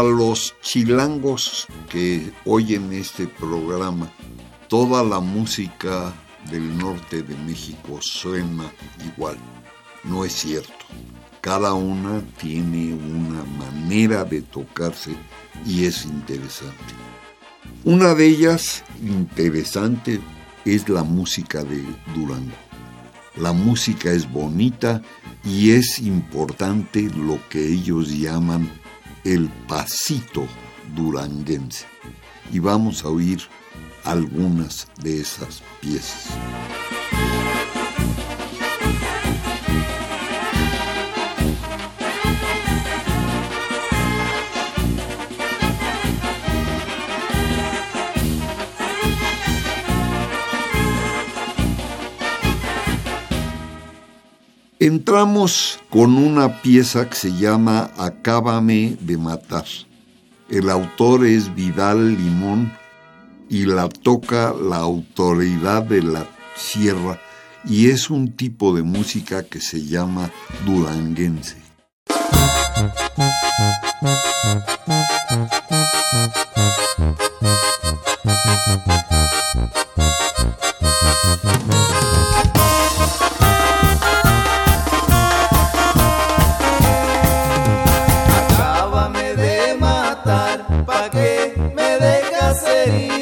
Para los chilangos que oyen este programa, toda la música del norte de México suena igual. No es cierto. Cada una tiene una manera de tocarse y es interesante. Una de ellas interesante es la música de Durango. La música es bonita y es importante lo que ellos llaman el pasito duranguense. Y vamos a oír algunas de esas piezas. Entramos con una pieza que se llama Acábame de matar. El autor es Vidal Limón y la toca la autoridad de la sierra y es un tipo de música que se llama duranguense. तेरी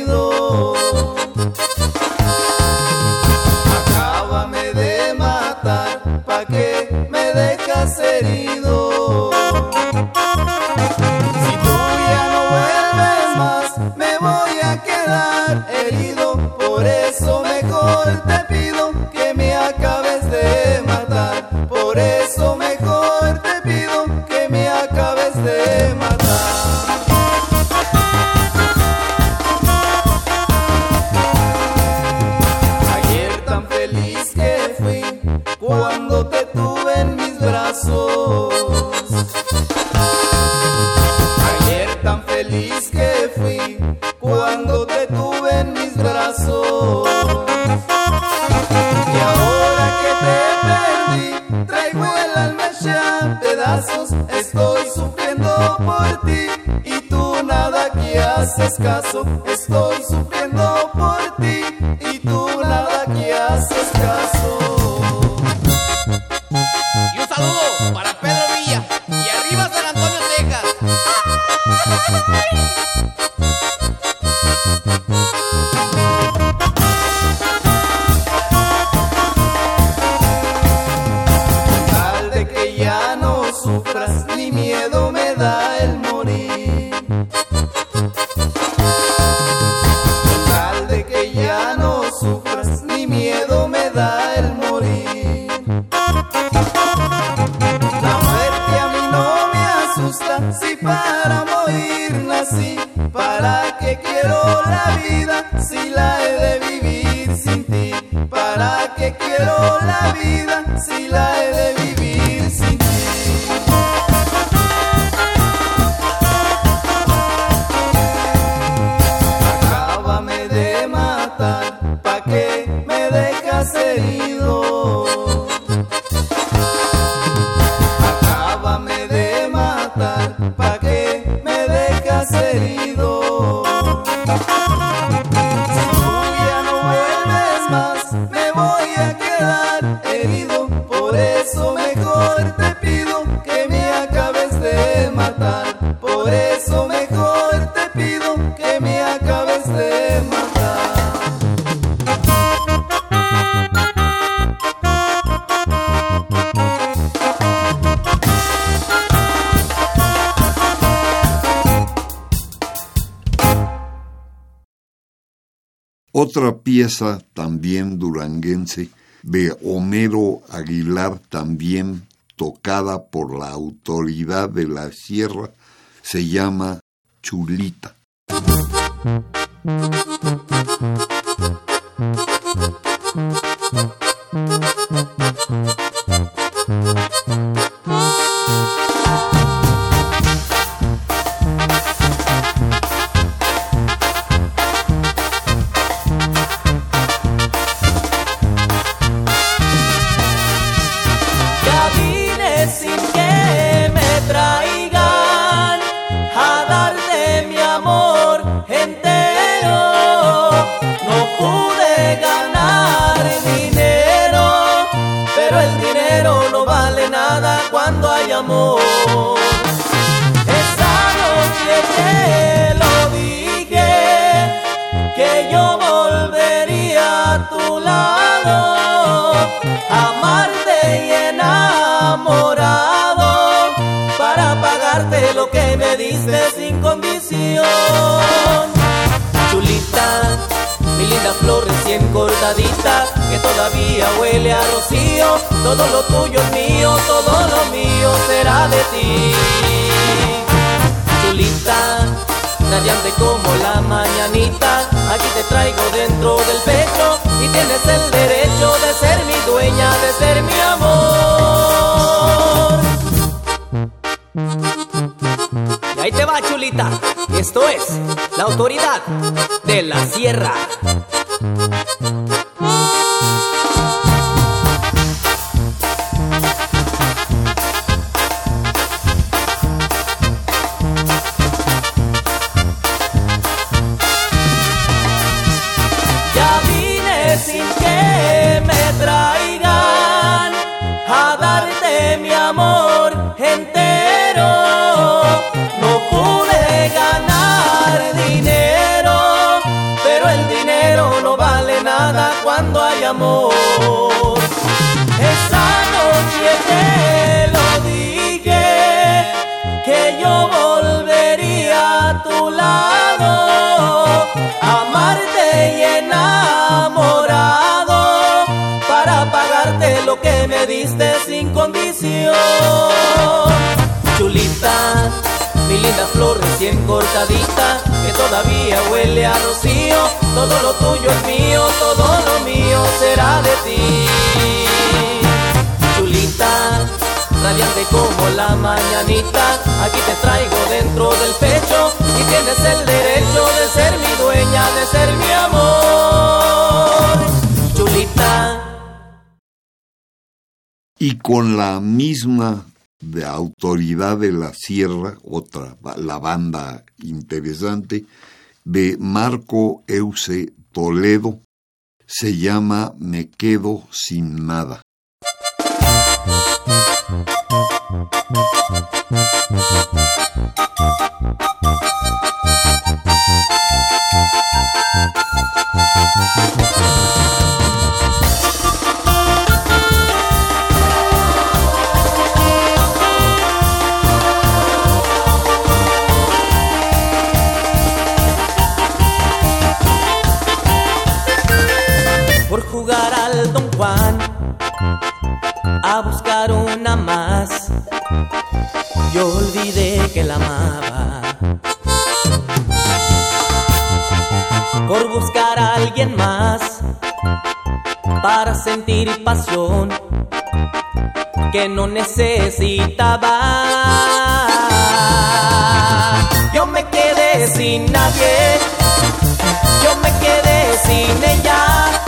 la vida si la he de vivir sin ti? Otra pieza también duranguense de Homero Aguilar, también tocada por la autoridad de la sierra, se llama Chulita. Sin condición. Chulita, mi linda flor recién cortadita, que todavía huele a rocío. Todo lo tuyo es mío, todo lo mío será de ti. Chulita, radiante como la mañanita, aquí te traigo dentro del pecho y tienes el derecho de ser mi dueña, de ser mi amor. Ahí te va, chulita. Esto es la autoridad de la sierra. Me diste sin condición. Chulita mi linda flor recién cortadita, que todavía huele a rocío, todo lo tuyo es mío, todo lo mío será de ti. Chulita, radiante como la mañanita, aquí te traigo dentro del pecho y tienes el derecho de ser mi dueña, de ser mi amor. Chulita. Y con la misma de autoridad de la sierra, otra, la banda interesante, de Marco Euse Toledo, se llama Me quedo sin nada. A buscar una más. Yo olvidé que la amaba. Por buscar a alguien más para sentir pasión que no necesitaba. Yo me quedé sin nadie, yo me quedé sin ella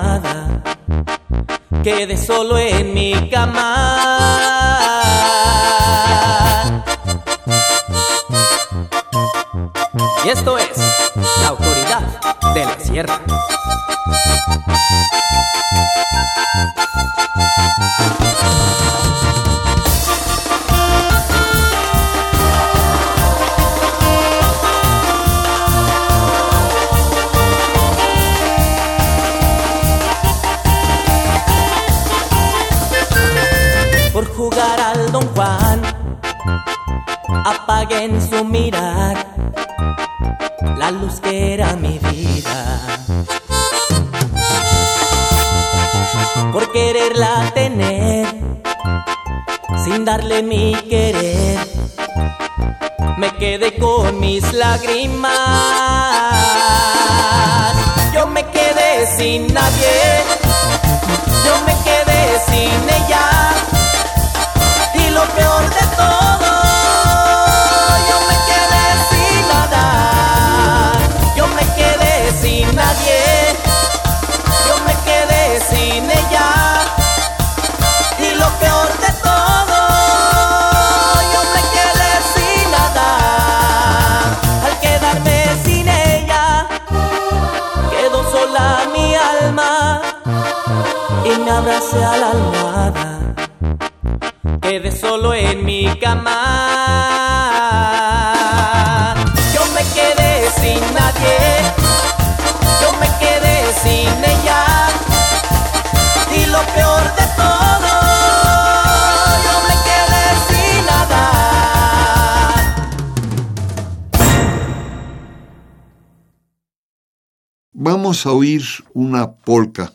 quede solo en mi cama. Y esto es la autoridad de la sierra. Apaguen su mirar la luz que era mi vida. Por quererla tener, sin darle mi querer, me quedé con mis lágrimas. Yo me quedé sin nadie, yo me quedé sin ella. Y lo peor de todo, abracé a la almohada. Quedé solo en mi cama. Yo me quedé sin nadie. Yo me quedé sin ella. Y lo peor de todo, yo me quedé sin nada. Vamos a oír una polca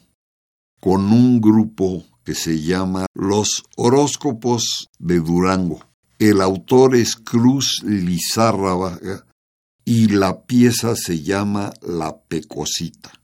con un grupo que se llama Los Horóscopos de Durango. El autor es Cruz Lizárraga y la pieza se llama La Pecosita.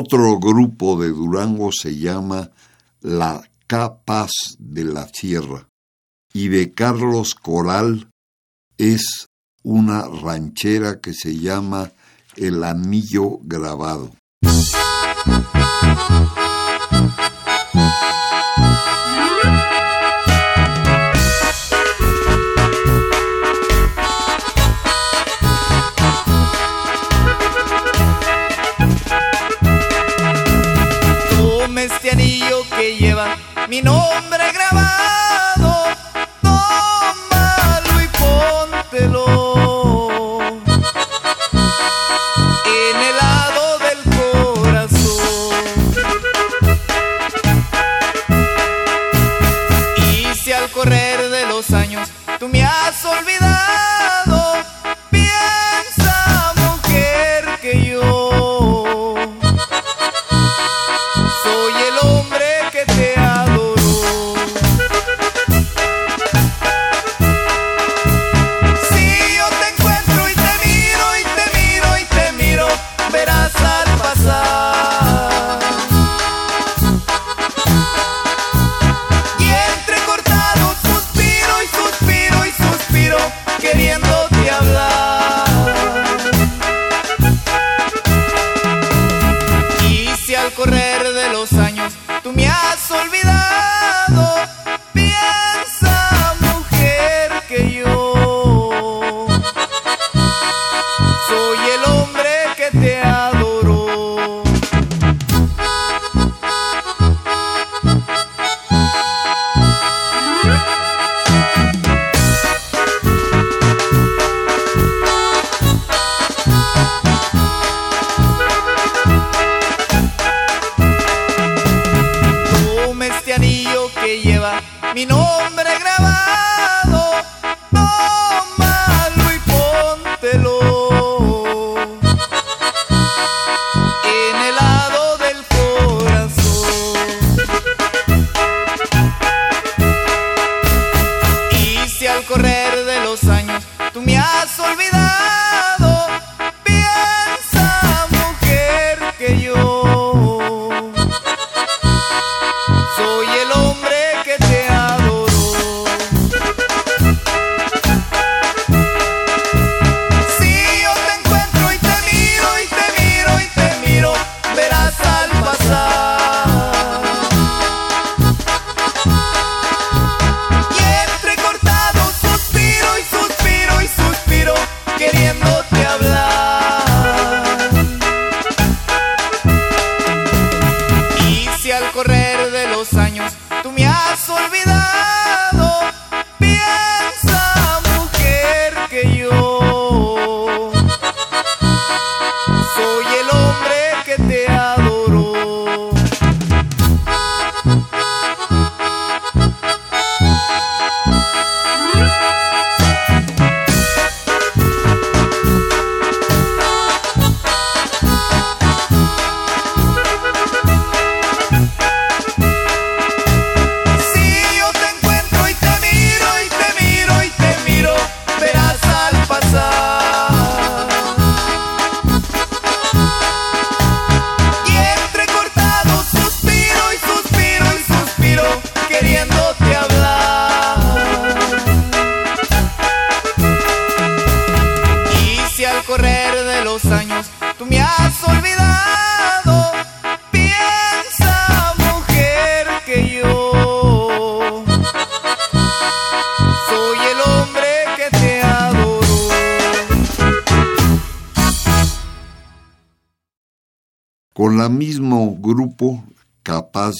Otro grupo de Durango se llama La Capaz de la Sierra y de Carlos Coral es una ranchera que se llama El Anillo Grabado. Mi nombre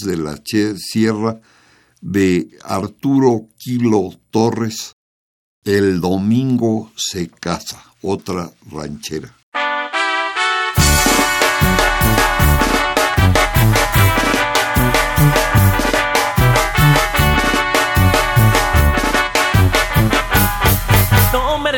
de la Sierra de Arturo Quilo Torres, El Domingo se casa, otra ranchera. No me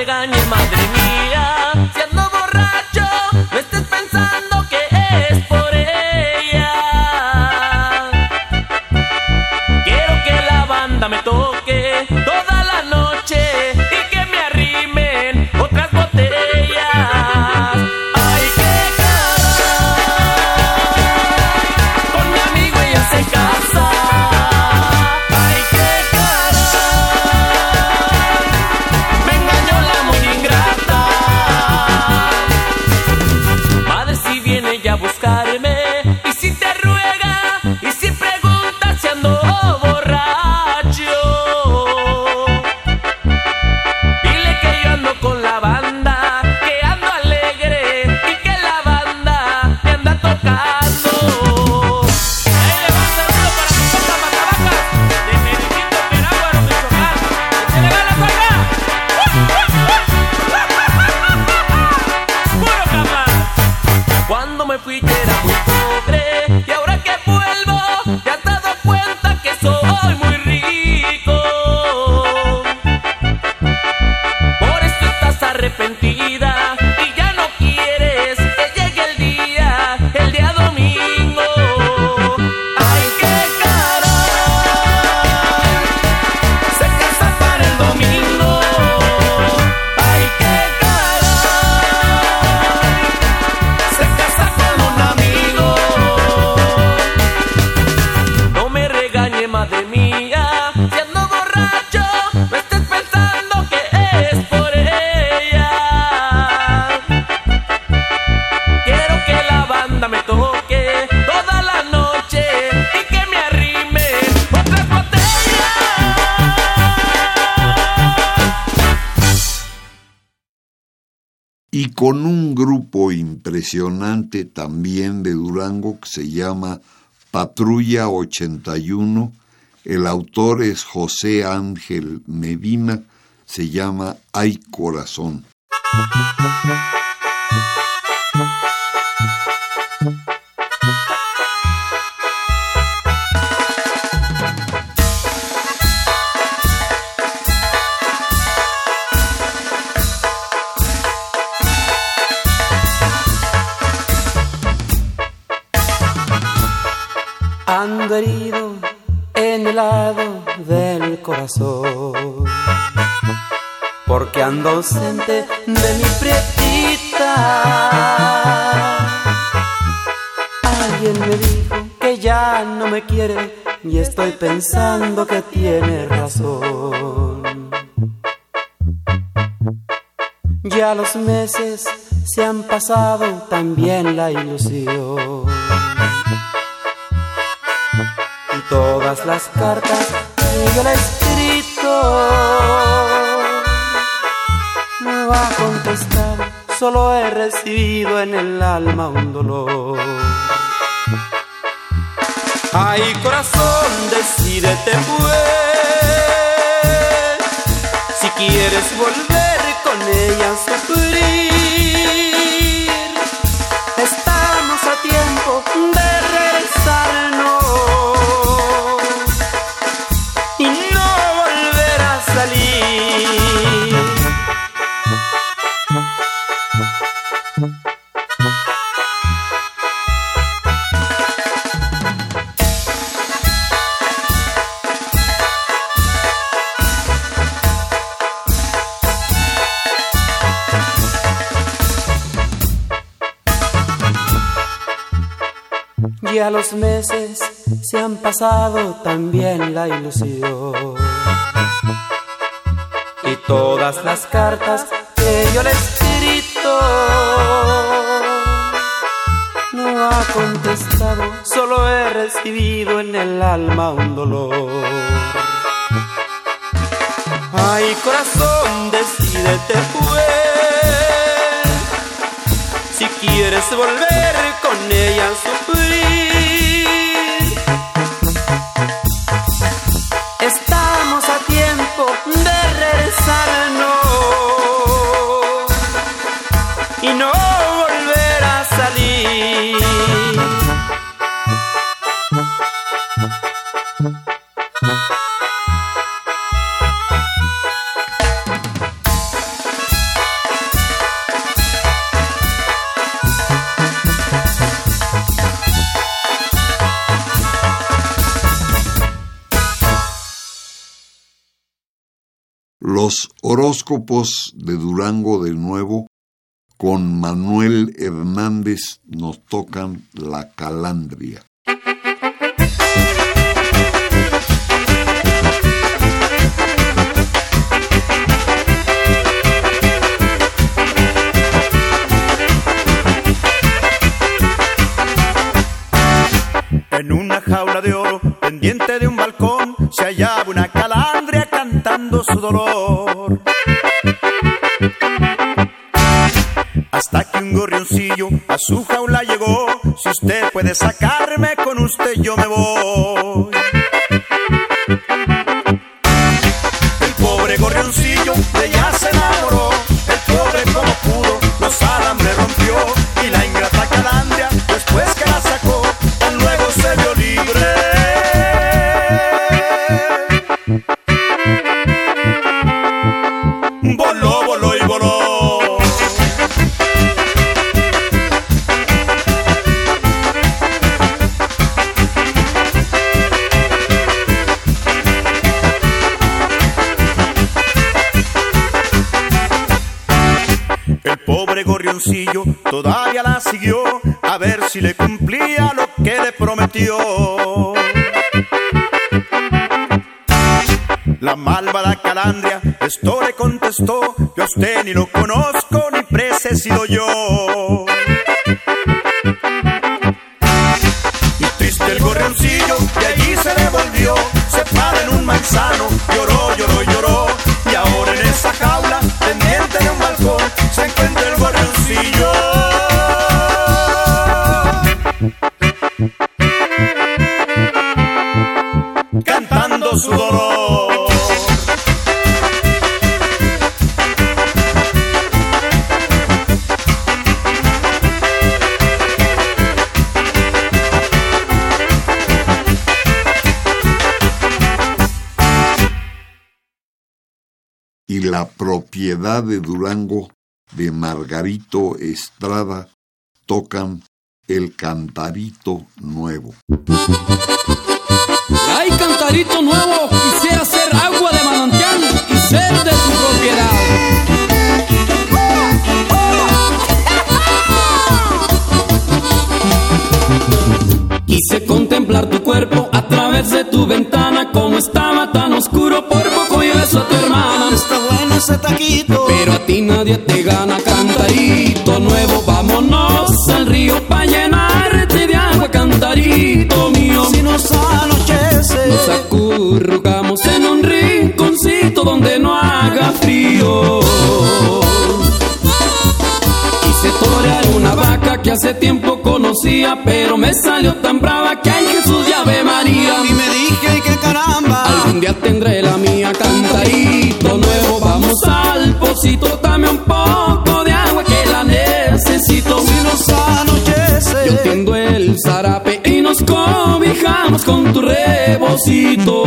oh. También de Durango que se llama Patrulla 81. El autor es José Ángel Medina, se llama Hay Corazón. Ando herido en el lado del corazón. Porque ando ausente de mi prietita. Alguien me dijo que ya no me quiere y estoy pensando que tiene razón. Ya los meses se han pasado también la ilusión. Todas las cartas que yo le he escrito no ha contestado, solo he recibido en el alma un dolor. Ay, corazón, decídete pues, si quieres volver con ella Los meses se han pasado también la ilusión. Y todas las cartas que yo le he escrito no ha contestado, solo he recibido en el alma un dolor. Ay, corazón, decídete pues, si quieres volver con ella a sufrir. Los horóscopos de Durango de nuevo con Manuel Hernández nos tocan la calandria. En una jaula de oro, pendiente de un balcón, se hallaba una calandria cantando su dolor. Hasta que un gorrioncillo a su jaula llegó. Si usted puede sacarme, con usted yo me voy. Gorrioncillo todavía la siguió a ver si le cumplía lo que le prometió. La malvada calandria esto le contestó, yo a usted ni lo conozco ni precesido yo. Y triste el gorrioncillo de allí se devolvió, se para en un manzano, de Durango de Margarito Estrada tocan El Cantarito Nuevo. Ay, Cantarito Nuevo, quisiera ser agua de manantial y ser de tu propiedad. Quise contemplar tu cuerpo a través de tu ventana, como estaba tan oscuro, por ese taquito, pero a ti nadie te gana, cantarito nuevo, vámonos al río pa' llenarte de agua, cantarito mío. Si nos anochece, nos acurrucamos en un rinconcito donde no haga frío. Quise torear una vaca que hace tiempo conocía, pero me salió tan brava que hay Jesús y Ave María. Y me dije que caramba, algún día tendré cobijamos con tu rebocito.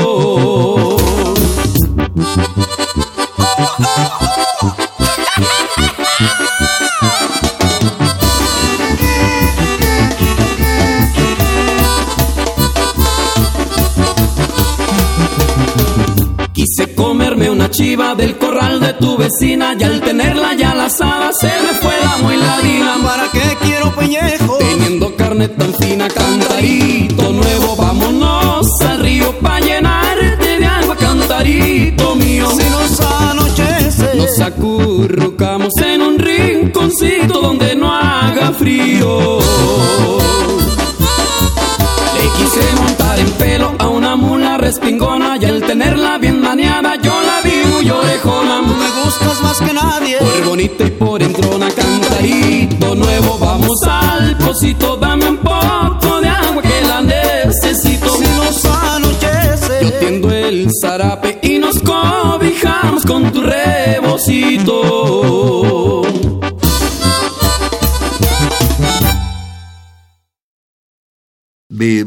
Quise comerme una chiva del corral de tu vecina y al tenerla ya la asada se acurrucamos en un rinconcito donde no haga frío. Le quise montar en pelo a una mula respingona y al tenerla bien maniada yo la vi muy orejona. Me gustas más que nadie, por bonita y por entrona, cantarito nuevo, vamos al pocito, dame un poco de agua que la necesito. Si nos anochece, yo tiendo el zarape y nos cobijamos con tu rebocito.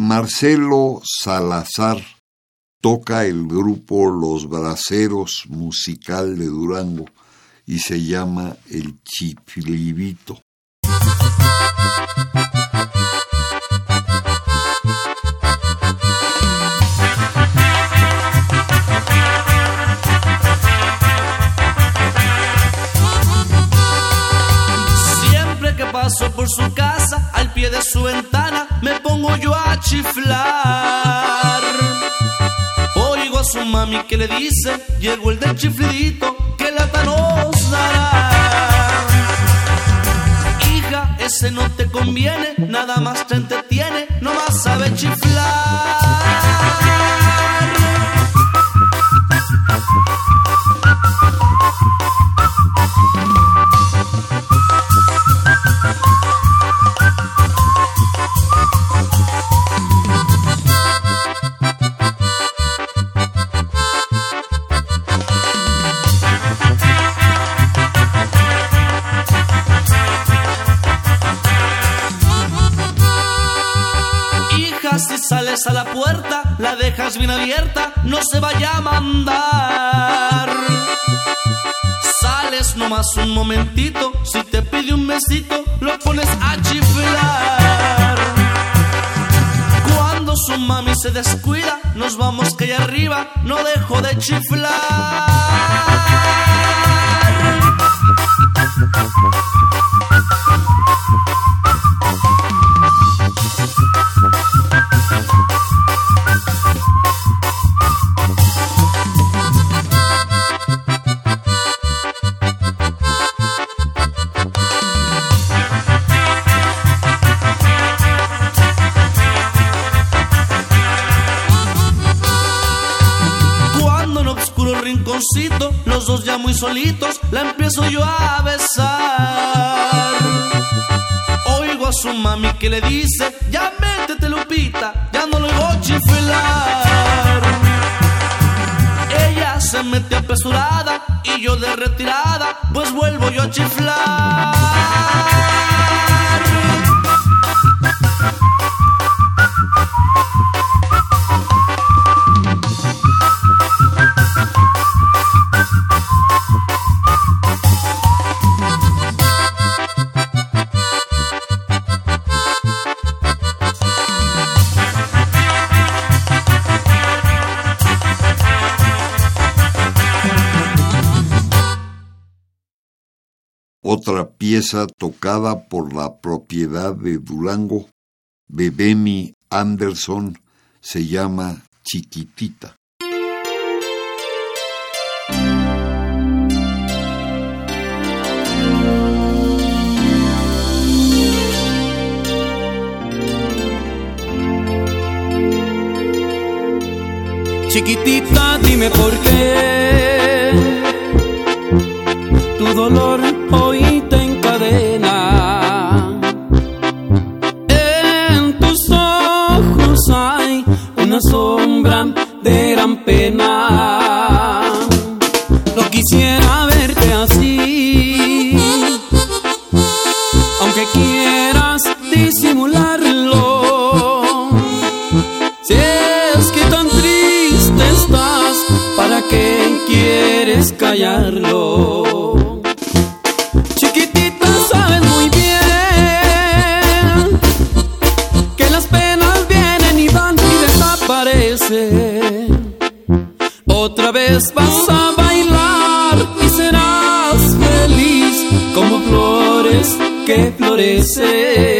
Marcelo Salazar toca el grupo Los Braceros Musical de Durango y se llama El Chiflibito. Chiflar. Oigo a su mami que le dice, llegó el del chiflidito, que lata nos dará. Hija, ese no te conviene, nada más te entretiene, no más sabe chiflar. Un momentito, si te pide un besito, lo pones a chiflar. Cuando su mami se descuida, nos vamos que allá arriba, no dejo de chiflar. Solitos, la empiezo yo a besar. Oigo a su mami que le dice, ya métete Lupita, ya no lo oigo chiflar. Ella se mete apresurada y yo de retirada, pues vuelvo yo a chiflar. Tocada por la propiedad de Durango, Bebemi Anderson, se llama Chiquitita. Chiquitita, dime por qué tu dolor hoy En tus ojos hay una sombra de gran pena. No quisiera verte así, aunque quieras disimularlo. Si es que tan triste estás, ¿para qué quieres callarlo? Otra vez vas a bailar y serás feliz como flores que florecen.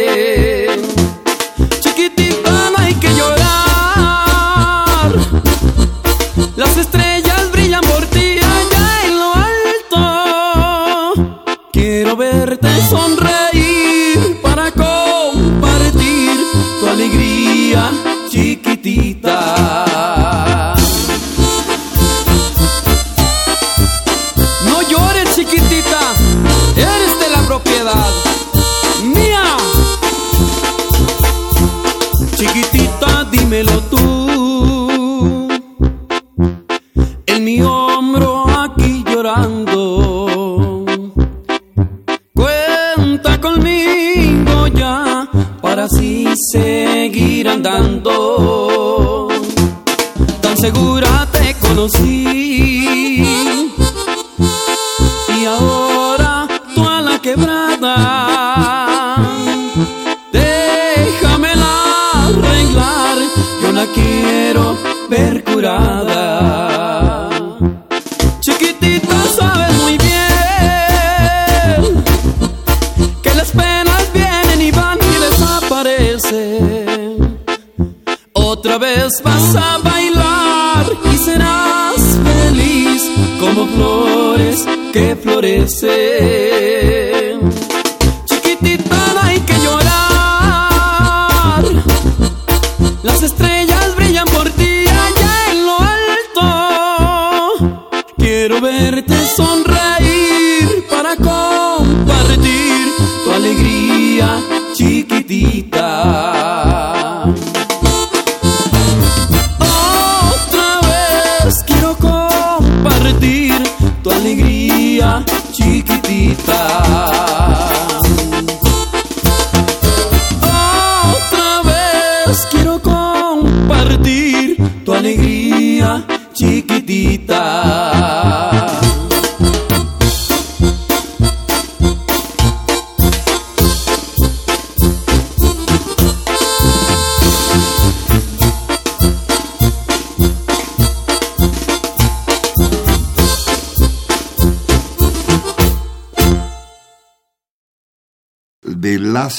dia.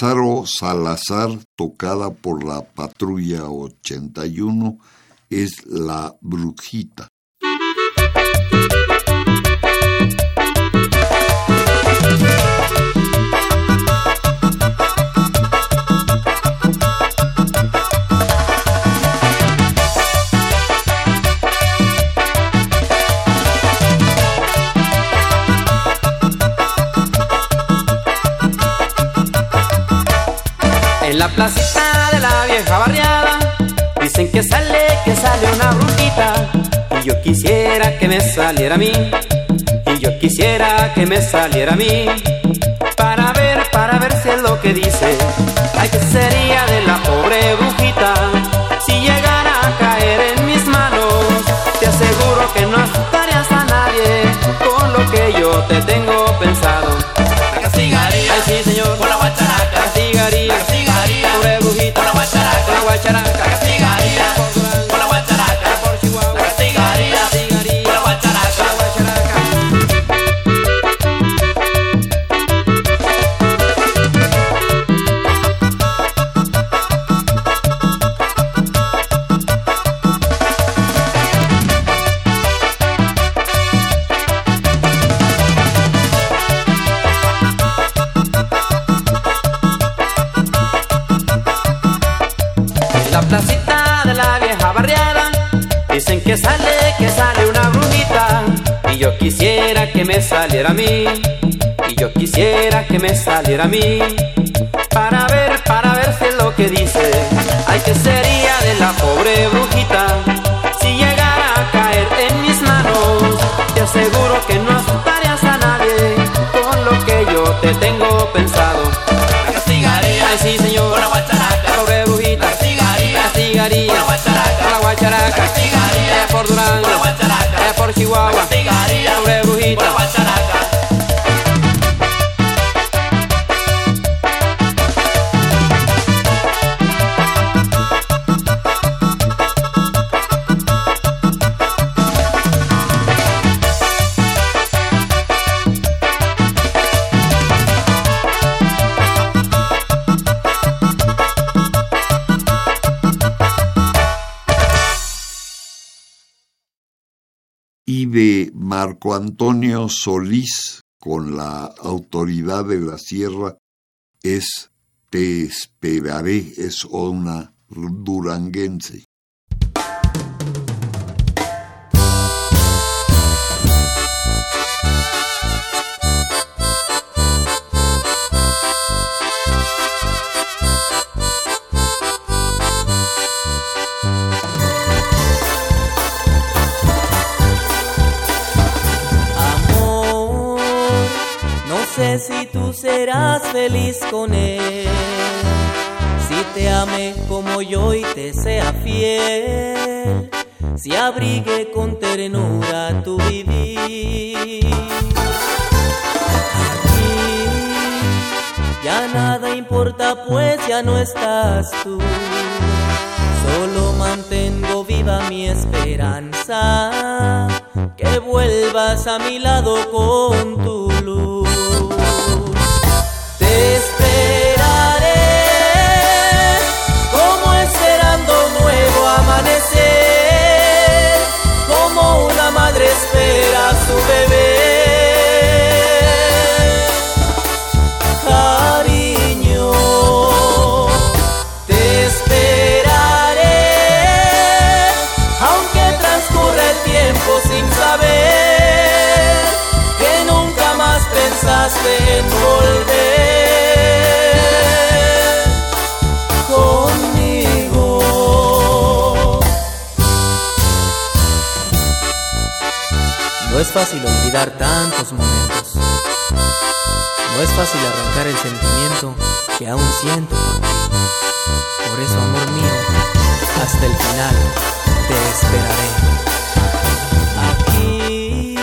Lázaro Salazar, tocada por la Patrulla 81, es La Brujita. La placita de la vieja barriada dicen que sale, que sale una brujita. Y yo quisiera que me saliera a mí. Y yo quisiera que me saliera a mí. Para ver, para ver si es lo que dice. Ay, que sería de la pobre brujita saliera a mí y yo quisiera que me saliera a mí para ver, para ver si es lo que dice. Ay, que sería de la pobre brujita si llegara a caer en mis manos. Te aseguro que no asustarías a nadie con lo que yo te tengo pensado. La castigaría Ay, sí, señor. con la guacharaca. Pobre brujita. La castigaría castigaría con la guacharaca. con la guacharaca. La castigaría por Durango. con la guacharaca. Por La Chihuahua. castigaría Pobre brujita. Marco Antonio Solís con la autoridad de la sierra es Te esperaré, es una duranguense. Serás feliz con él. Si te ame como yo y te sea fiel. Si abrigue con ternura tu vivir. Aquí ya nada importa pues ya no estás tú. Solo mantengo viva mi esperanza, que vuelvas a mi lado con tu luz. Conmigo. No es fácil olvidar tantos momentos. No es fácil arrancar el sentimiento que aún siento por ti. Por eso, amor mío, hasta el final te esperaré. Aquí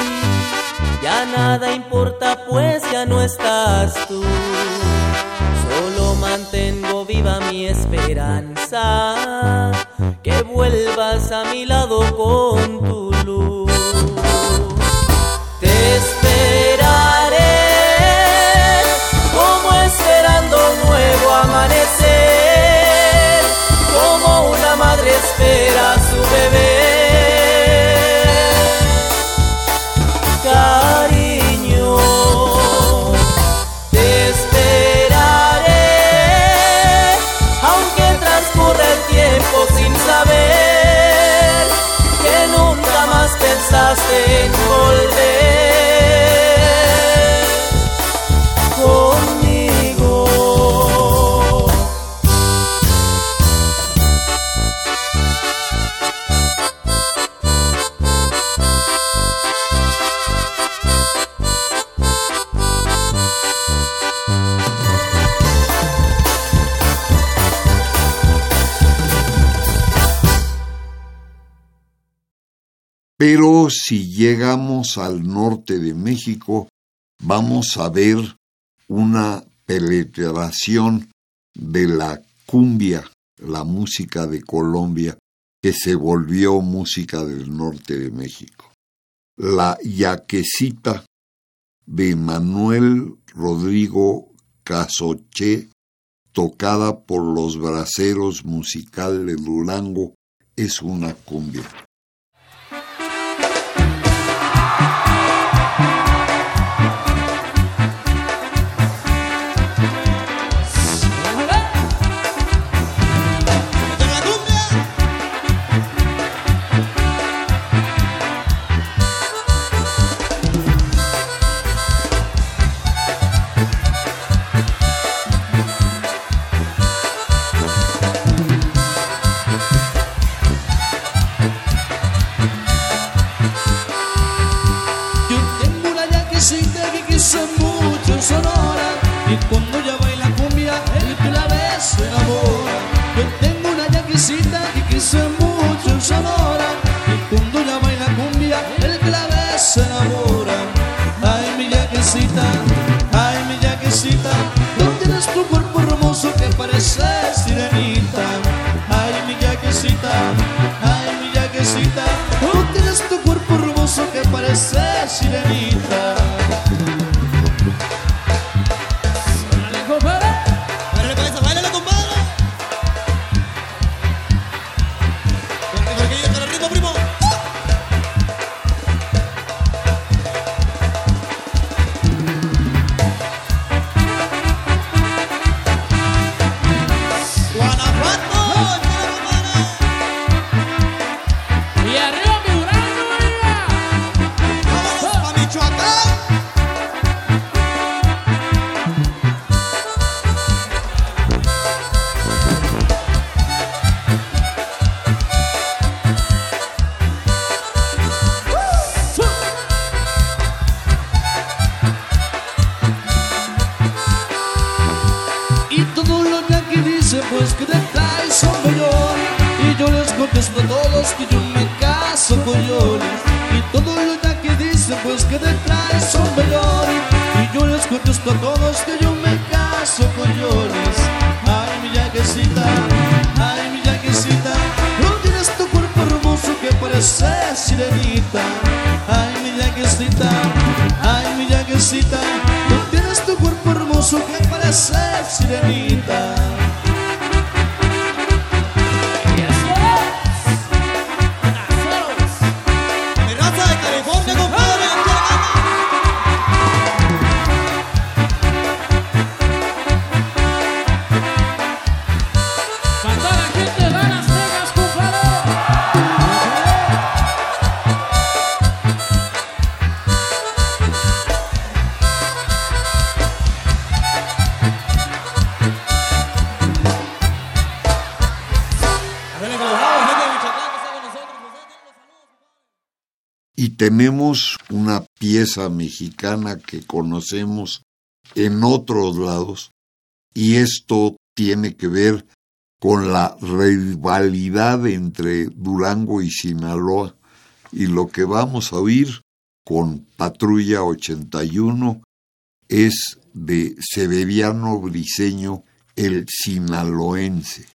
ya nada importa, pues ya no estás tú. Solo mantengo viva mi esperanza, que vuelvas a mi lado con faith. Llegamos al norte de México, vamos a ver una penetración de la cumbia, la música de Colombia, que se volvió música del norte de México. La yaquecita de Manuel Rodrigo Casoché, tocada por los braceros musical de Durango, es una cumbia. ¡Súbete la cumbia! sirenita. Ay, mi llaguecita, ay, mi llaguecita, tú tienes tu cuerpo hermoso que parece sirenita. tenemos una pieza mexicana que conocemos en otros lados y esto tiene que ver con la rivalidad entre Durango y Sinaloa y lo que vamos a oír con Patrulla 81 es de Severiano Briseño el sinaloense.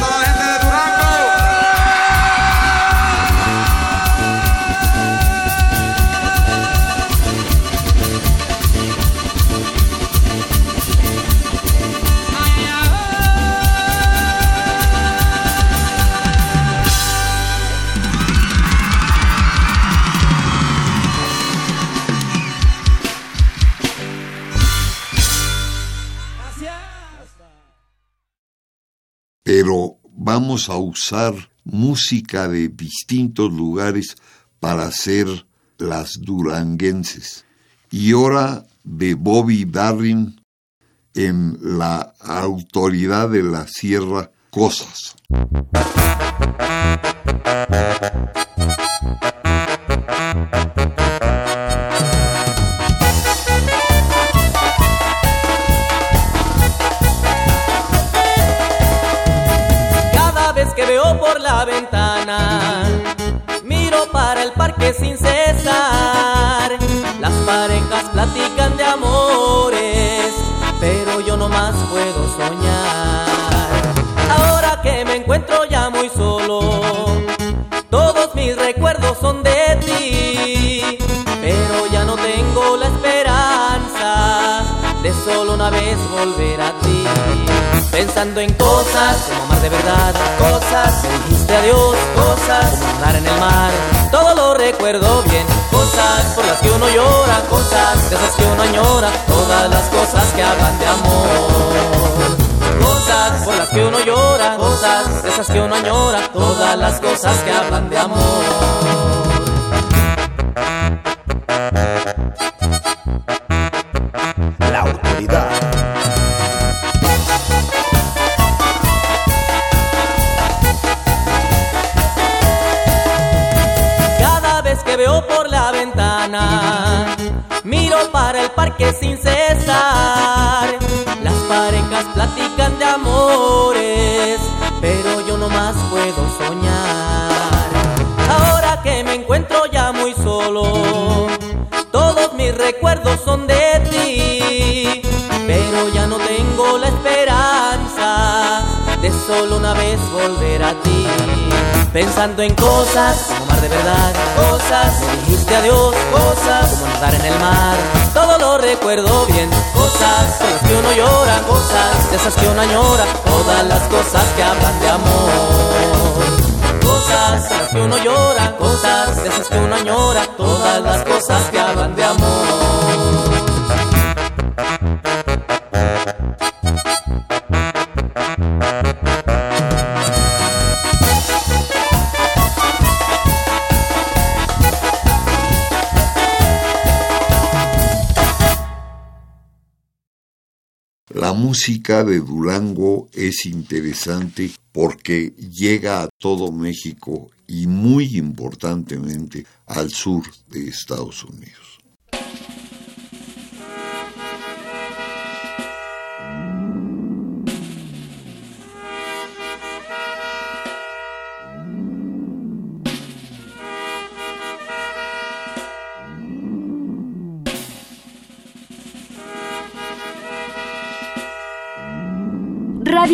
my vamos a usar música de distintos lugares para hacer las duranguenses. Y ahora de Bobby Darin en la autoridad de la Sierra Cosas. Sin cesar. Las parejas platican de amores, pero yo no más puedo soñar. Ahora que me encuentro ya muy solo, todos mis recuerdos son de ti, pero ya no tengo la esperanza de solo una vez volver a ti. Pensando en cosas como amar de verdad, cosas, me dijiste adiós, cosas, como andar en el mar, todo lo recuerdo bien, cosas por las que uno llora, cosas de esas que uno añora, todas las cosas que hablan de amor. Cosas por las que uno llora, cosas de esas que uno añora, todas las cosas que hablan de amor. Pensando en cosas como amar de verdad, cosas, me dijiste adiós, cosas como nadar en el mar, todo lo recuerdo bien, cosas por las que uno llora, cosas de esas que uno añora, todas las cosas que hablan de amor. Cosas por las que uno llora, cosas de esas que uno añora, todas las cosas que hablan de amor. Música de Durango es interesante porque llega a todo México y muy importantemente al sur de Estados Unidos.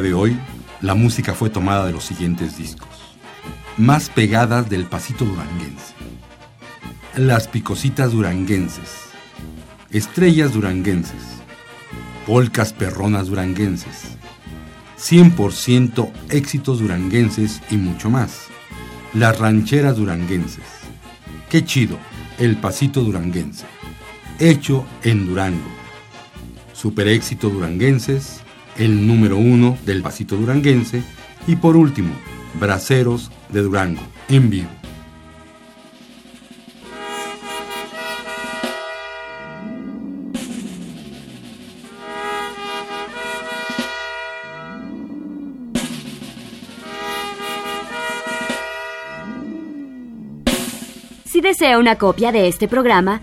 De hoy, la música fue tomada de los siguientes discos. Más pegadas del pasito duranguense. Las picositas duranguenses. Estrellas duranguenses. Polcas perronas duranguenses. 100% éxitos duranguenses y mucho más. Las rancheras duranguenses. Qué chido, el pasito duranguense. Hecho en Durango. Super éxito duranguenses el número uno del vasito duranguense y por último, Braceros de Durango, en vivo. Si desea una copia de este programa,